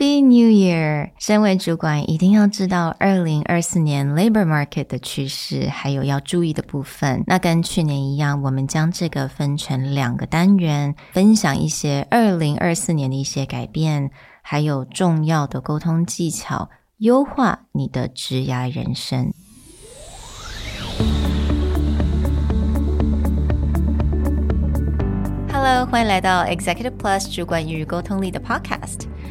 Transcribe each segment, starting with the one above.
Be New Year！身为主管，一定要知道二零二四年 labor market 的趋势，还有要注意的部分。那跟去年一样，我们将这个分成两个单元，分享一些二零二四年的一些改变，还有重要的沟通技巧，优化你的职涯人生。Hello，欢迎来到 Executive Plus 主管与沟通力的 Podcast。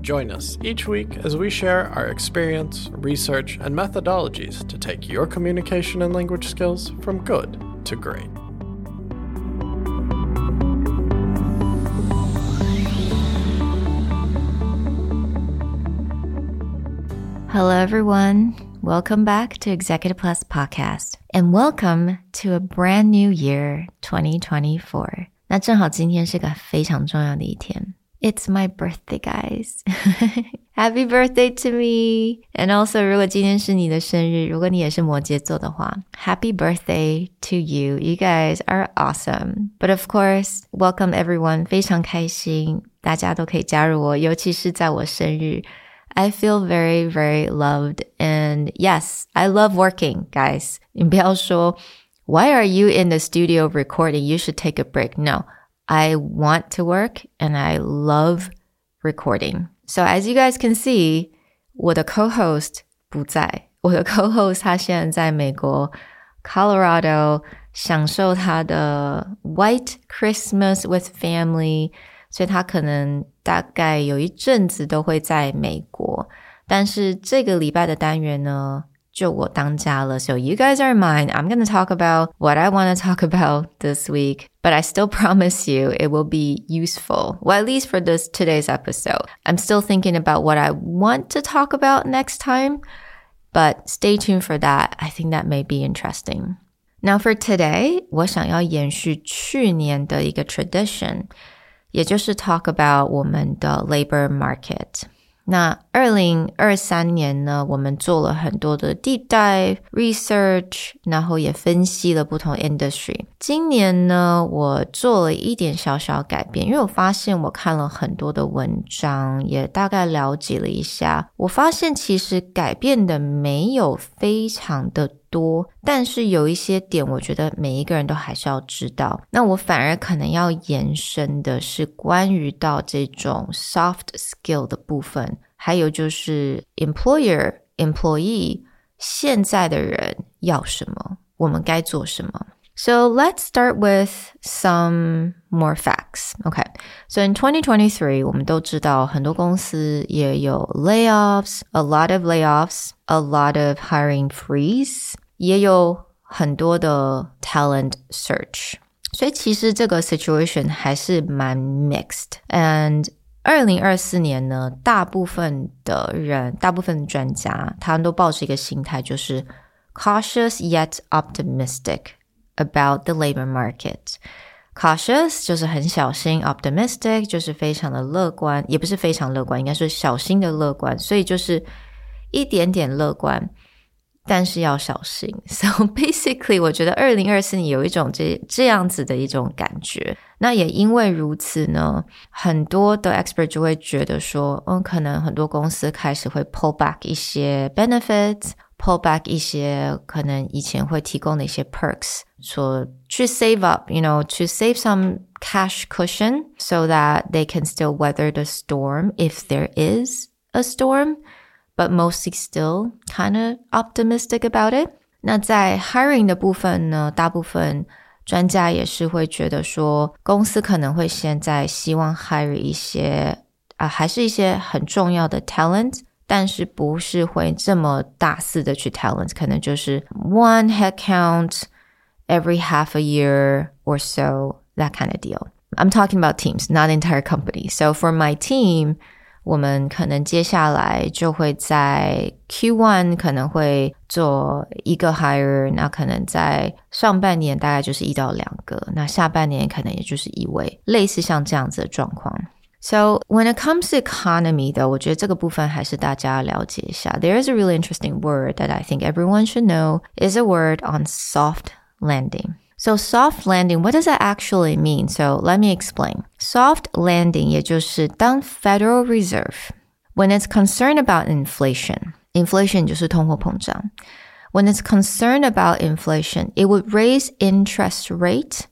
Join us each week as we share our experience, research, and methodologies to take your communication and language skills from good to great. Hello, everyone. Welcome back to Executive Plus Podcast, and welcome to a brand new year, 2024. 那正好今天是个非常重要的一天。 it's my birthday, guys. Happy birthday to me! And also, 如果今天是你的生日，如果你也是摩羯座的话，Happy birthday to you! You guys are awesome. But of course, welcome everyone. 非常开心，大家都可以加入我，尤其是在我生日。I feel very, very loved. And yes, I love working, guys. 你不要说 Why are you in the studio recording? You should take a break. No. I want to work and I love recording. So as you guys can see, 我的 co-host 不在，我的 co-host 他现在在美国 Colorado 享受他的 White Christmas with family，所以他可能大概有一阵子都会在美国。但是这个礼拜的单元呢，就我当家了. So you guys are mine. I'm going to talk about what I want to talk about this week, but I still promise you it will be useful. Well, at least for this today's episode. I'm still thinking about what I want to talk about next time, but stay tuned for that. I think that may be interesting. Now for today, 我想要延续去年的一个 tradition，也就是 talk about 我们的 labor market。 那二零二三年呢，我们做了很多的地带 research，然后也分析了不同 industry。今年呢，我做了一点小小改变，因为我发现我看了很多的文章，也大概了解了一下，我发现其实改变的没有非常的多，但是有一些点，我觉得每一个人都还是要知道。那我反而可能要延伸的是关于到这种 soft skill 的部分，还有就是 employer employee 现在的人要什么，我们该做什么。So let's start with some more facts. Okay. So in 2023, 我们都知道很多公司也有 layoffs, a lot of layoffs, a lot of hiring freeze, 也有很多的 talent search. 所以其实这个 situation 还是蛮 mixed. And 二零二四年呢，大部分的人，大部分专家，他们都抱着一个心态，就是 cautious yet optimistic about the labor market. Cautious 就是很小心，optimistic 就是非常的乐观，也不是非常乐观，应该是小心的乐观，所以就是一点点乐观，但是要小心。So basically，我觉得二零二四年有一种这这样子的一种感觉。那也因为如此呢，很多的 expert 就会觉得说，嗯，可能很多公司开始会 pull back 一些 benefits。 pull back 一些可能以前会提供的一些 perks，说去 save up，you know to save some cash cushion so that they can still weather the storm if there is a storm, but mostly still kind of optimistic about it. 那在 hiring 的部分呢，大部分专家也是会觉得说，公司可能会现在希望 hire 一些啊，还是一些很重要的 talent。 但是不是会这么大肆的去 talent，可能就是 one head count every half a year or so that kind of deal. I'm talking about teams, not entire company. So for my team, 我们可能接下来就会在 Q1 可能会做一个 hire，那可能在上半年大概就是一到两个，那下半年可能也就是一位，类似像这样子的状况。 So when it comes to economy, though, 我觉得这个部分还是大家了解一下。There is a really interesting word that I think everyone should know is a word on soft landing. So soft landing, what does that actually mean? So let me explain. Soft landing 也就是当 Federal Reserve when it's concerned about inflation, inflation 就是通货膨胀. When it's concerned about inflation, it would raise interest rate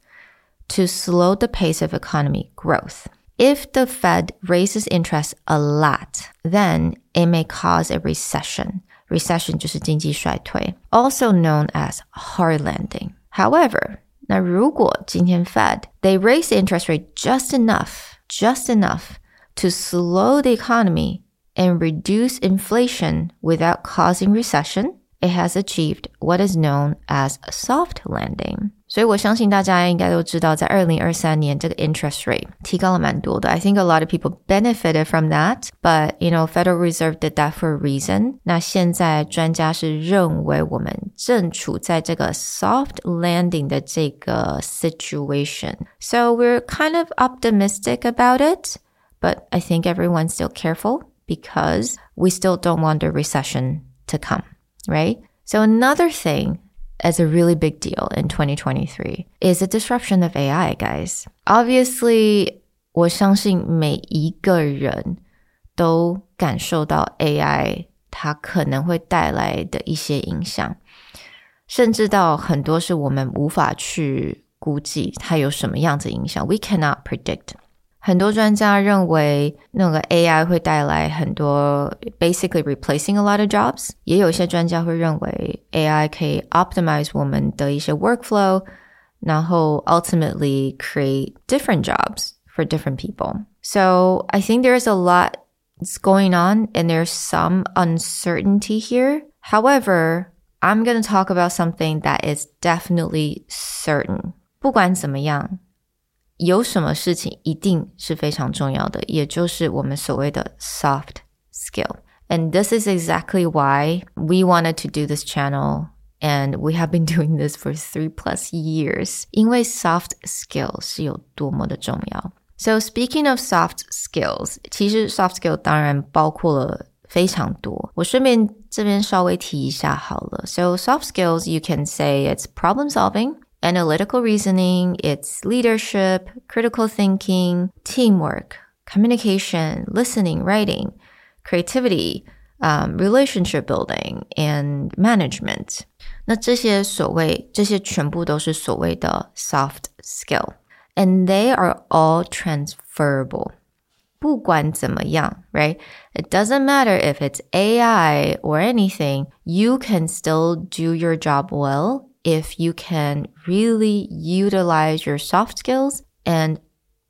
to slow the pace of economy growth. If the Fed raises interest a lot, then it may cause a recession. Recession 就是经济衰退, also known as hard landing. However, 那如果今天 Fed they raise the interest rate just enough, just enough to slow the economy and reduce inflation without causing recession, it has achieved what is known as a soft landing. 所以我相信大家应该都知道，在二零二三年这个 interest rate 提高了蛮多的。I think a lot of people benefited from that, but you know, Federal Reserve did that for a reason. 那现在专家是认为我们正处在这个 soft landing 的这个 situation. So we're kind of optimistic about it, but I think everyone's still careful because we still don't want a recession to come, right? So another thing as a really big deal in 2023 is the disruption of AI, guys. Obviously, 我相信每一个人都感受到 AI 它可能会带来的一些影响，甚至到很多是我们无法去估计它有什么样子影响。We cannot predict. 很多专家认为，那个 AI 会带来很多 basically replacing a lot of jobs。也有一些专家会认为 AI 可以 optimize 我们的一些 workflow，然后 ultimately create different jobs for different people. So I think there's a lot that's going on and there's some uncertainty here. However, I'm going to talk about something that is definitely certain. 不管怎么样。 有什么事情一定是非常重要的，也就是我们所谓的 soft skill. And this is exactly why we wanted to do this channel and we have been doing this for three plus years. 因为 soft skill 是有多么的重要。So speaking of soft skills，其实 soft skill 当然包括了非常多。我顺便这边稍微提一下好了。So soft skills you can say it's problem solving analytical reasoning, it's leadership, critical thinking, teamwork, communication, listening, writing, creativity, um, relationship building, and management. 那这些所谓这些全部都是所谓的 soft skill, and they are all transferable. 不管怎么样, right? It doesn't matter if it's AI or anything, you can still do your job well if you can really utilize your soft skills and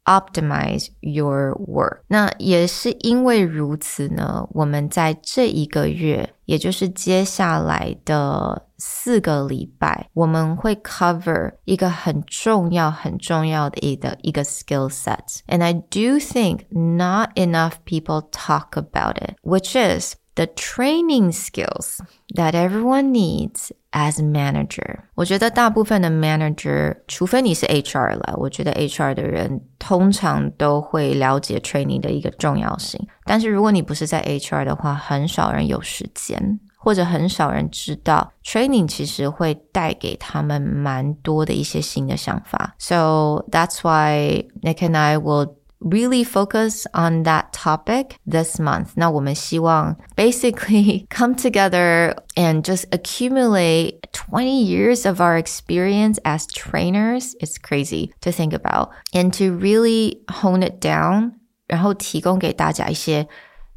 optimize your work。那也是因为如此呢，我们在这一个月，也就是接下来的四个礼拜，我们会 cover 一个很重要、很重要的一个一个 skill set。And I do think not enough people talk about it, which is the training skills that everyone needs as manager。我觉得大部分的 manager，除非你是 HR 了，我觉得 HR 的人通常都会了解 training 的一个重要性。但是如果你不是在 HR 的话，很少人有时间，或者很少人知道 training 其实会带给他们蛮多的一些新的想法。So that's why Nick and I will really focus on that topic this month. 那我们希望 basically come together and just accumulate 20 years of our experience as trainers. It's crazy to think about and to really hone it down 然后提供给大家一些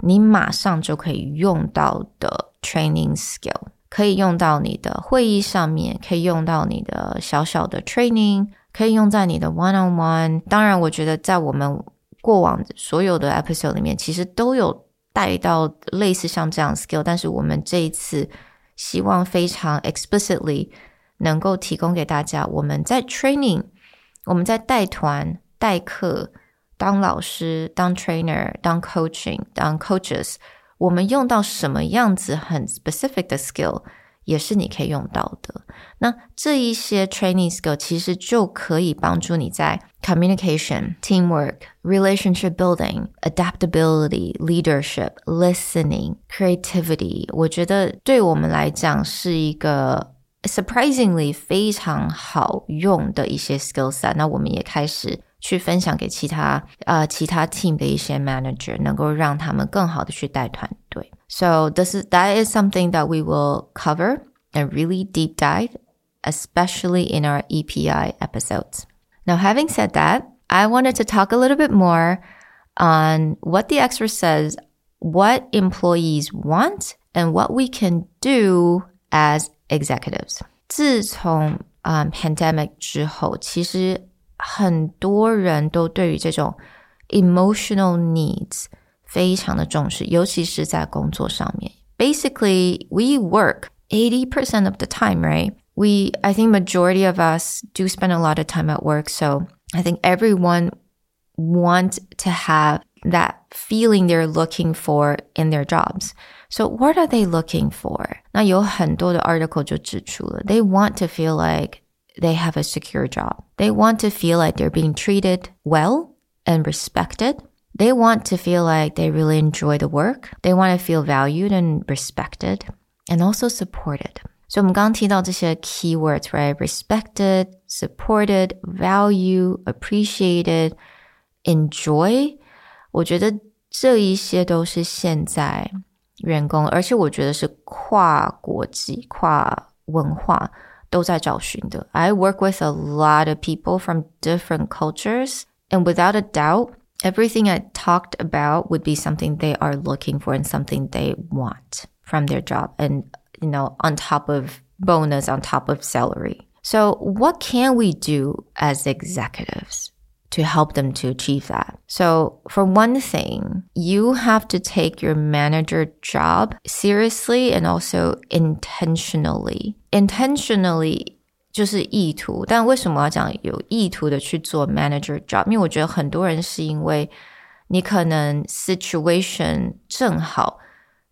你马上就可以用到的 training skill，可以用到你的会议上面，可以用到你的小小的 training， 可以用在你的 one on one。当然，我觉得在我们过往所有的 episode 里面，其实都有带到类似像这样 skill，但是我们这一次希望非常 explicitly 能够提供给大家，我们在 training，我们在带团、带课、当老师、当 trainer、当 coaching、当 coaches，我们用到什么样子很 specific 的 skill，也是你可以用到的。那这一些 training skill 其实就可以帮助你在 communication、teamwork、relationship building、adaptability、leadership、listening、creativity。我觉得对我们来讲是一个 surprisingly 非常好用的一些 skill set。那我们也开始。去分享给其他呃其他 team 的一些 manager，能够让他们更好的去带团队。So this is that is something that we will cover and really deep dive, especially in our EPI episodes. Now, having said that, I wanted to talk a little bit more on what the expert says, what employees want, and what we can do as executives. 自从嗯、um, pandemic 之后，其实很多人都对于这种 emotional needs 非常的重视，尤其是在工作上面。Basically, we work 80% of the time, right? We, I think majority of us do spend a lot of time at work. So I think everyone want to have that feeling they're looking for in their jobs. So what are they looking for? 那有很多的 article 就指出了，they want to feel like they have a secure job. They want to feel like they're being treated well and respected. They want to feel like they really enjoy the work. They want to feel valued and respected and also supported. So 我们刚刚提到这些 keywords, right? Respected, supported, value, appreciated, enjoy. 我觉得这一些都是现在员工，而且我觉得是跨国际、跨文化。都在找寻的。I work with a lot of people from different cultures, and without a doubt, everything I talked about would be something they are looking for and something they want from their job, and you know, on top of bonus, on top of salary. So, what can we do as executives? to help them to achieve that. So, for one thing, you have to take your manager job seriously and also intentionally. Intentionally 就是意图，但为什么要讲有意图的去做 manager job？因为我觉得很多人是因为你可能 situation 正好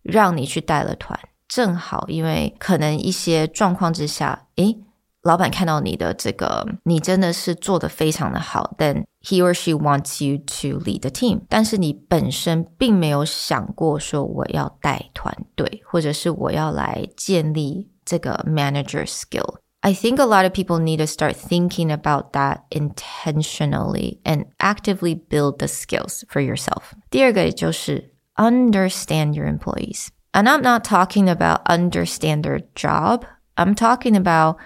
让你去带了团，正好因为可能一些状况之下，诶，老板看到你的这个，你真的是做的非常的好，then he or she wants you to lead the team。但是你本身并没有想过说我要带团队，或者是我要来建立这个 manager skill。I think a lot of people need to start thinking about that intentionally and actively build the skills for yourself. 第二个就是 understand your employees. And I'm not talking about understand their job. I'm talking about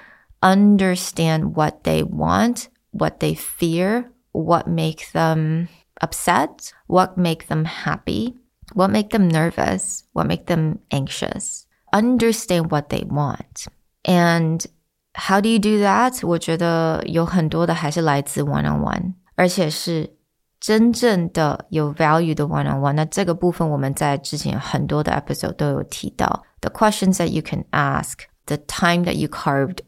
understand what they want, what they fear, what makes them upset, what makes them happy, what makes them nervous, what makes them anxious. Understand what they want. And how do you do that? 我觉得有很多的还是来自 one on one，而且是真正的有 value 的 one on one。那这个部分我们在之前很多的 episode 都有提到，the questions that you can ask, the time that you carved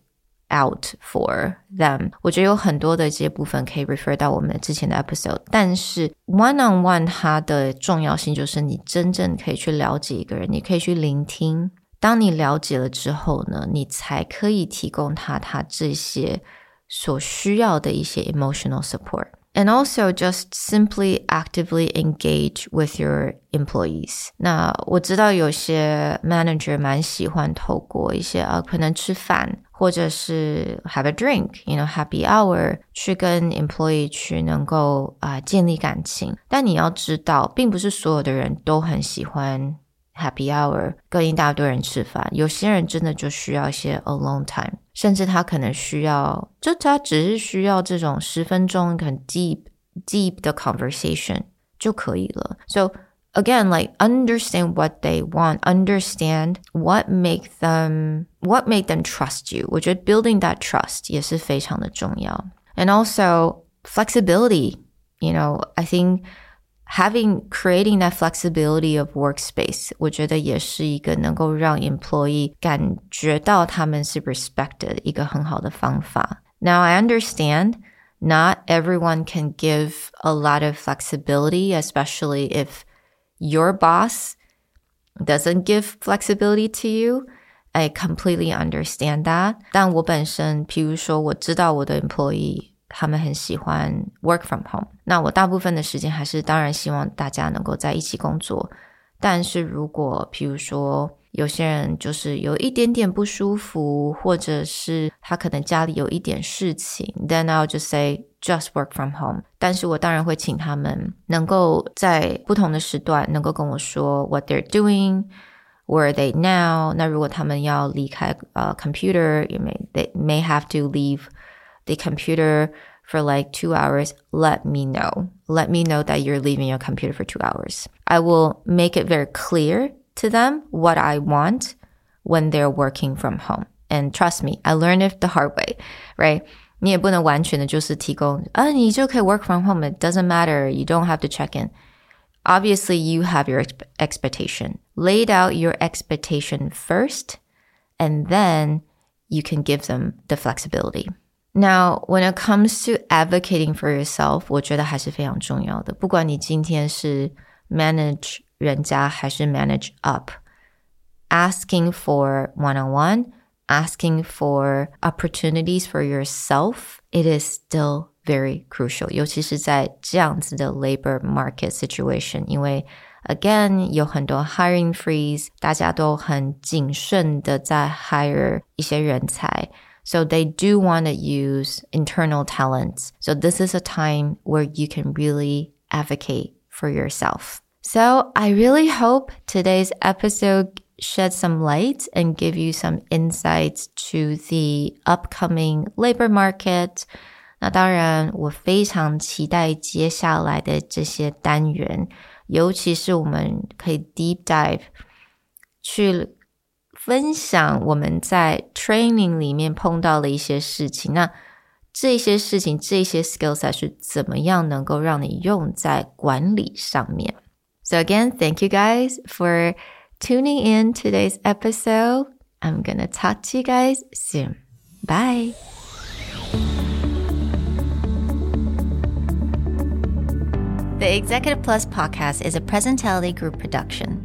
out for them。我觉得有很多的这些部分可以 refer 到我们之前的 episode，但是 one on one 它的重要性就是你真正可以去了解一个人，你可以去聆听。 当你了解了之后呢，你才可以提供他他这些所需要的一些 emotional support。and also just simply actively engage with your employees. 那我知道有些 manager 蛮喜欢透过一些啊，可能吃饭或者是 have a drink，you know happy hour 去跟 employee 去能够啊、呃、建立感情。但你要知道，并不是所有的人都很喜欢 happy hour 跟一大堆人吃饭，有些人真的就需要一些 alone time，甚至他可能需要，就他只是需要这种十分钟很 deep deep 的 conversation 就可以了。So again, like understand what they want, understand what make them what make them trust you. 我觉得 building that trust 也是非常的重要。And also flexibility. You know, I think having creating that flexibility of workspace，我觉得也是一个能够让 employee 感觉到他们是 respected 一个很好的方法。Now I understand Not everyone can give a lot of flexibility, especially if your boss doesn't give flexibility to you. I completely understand that. 但我本身，譬如说，我知道我的 employee 他们很喜欢 work from home。那我大部分的时间还是当然希望大家能够在一起工作。但是如果譬如说有些人就是有一点点不舒服，或者是他可能家里有一点事情，then I'll just say just work from home。但是我当然会请他们能够在不同的时段能够跟我说 what they're doing。Where are they now？那如果他们要离开呃、uh, computer，也 may they may have to leave the computer for like two hours. Let me know. Let me know that you're leaving your computer for two hours. I will make it very clear to them what I want when they're working from home. And trust me, I learned it the hard way, right? 你也不能完全的就是提供啊，你就可以 work from home. It doesn't matter. You don't have to check in. Obviously, you have your expectation. Laid out your expectation first, and then you can give them the flexibility. Now, when it comes to advocating for yourself, 我觉得还是非常重要的。不管你今天是 manage 人家还是 manage up. Asking for one on one, asking for opportunities for yourself, it is still very crucial. 尤其是在这样子的 labor market situation，因为 again 有很多 hiring freeze，大家都很谨慎的在 hire 一些人才。 So they do want to use internal talents. So this is a time where you can really advocate for yourself. So I really hope today's episode shed some light and give you some insights to the upcoming labor market. 那当然，我非常期待接下来的这些单元，尤其是我们可以 deep dive 去 分享我们在 training 里面碰到的一些事情。那这些事情，这些 skills 是怎么样能够让你用在管理上面？So, again, thank you guys for tuning in today's episode. I'm going to talk to you guys soon. Bye. The Executive Plus podcast is a Presentality Group production,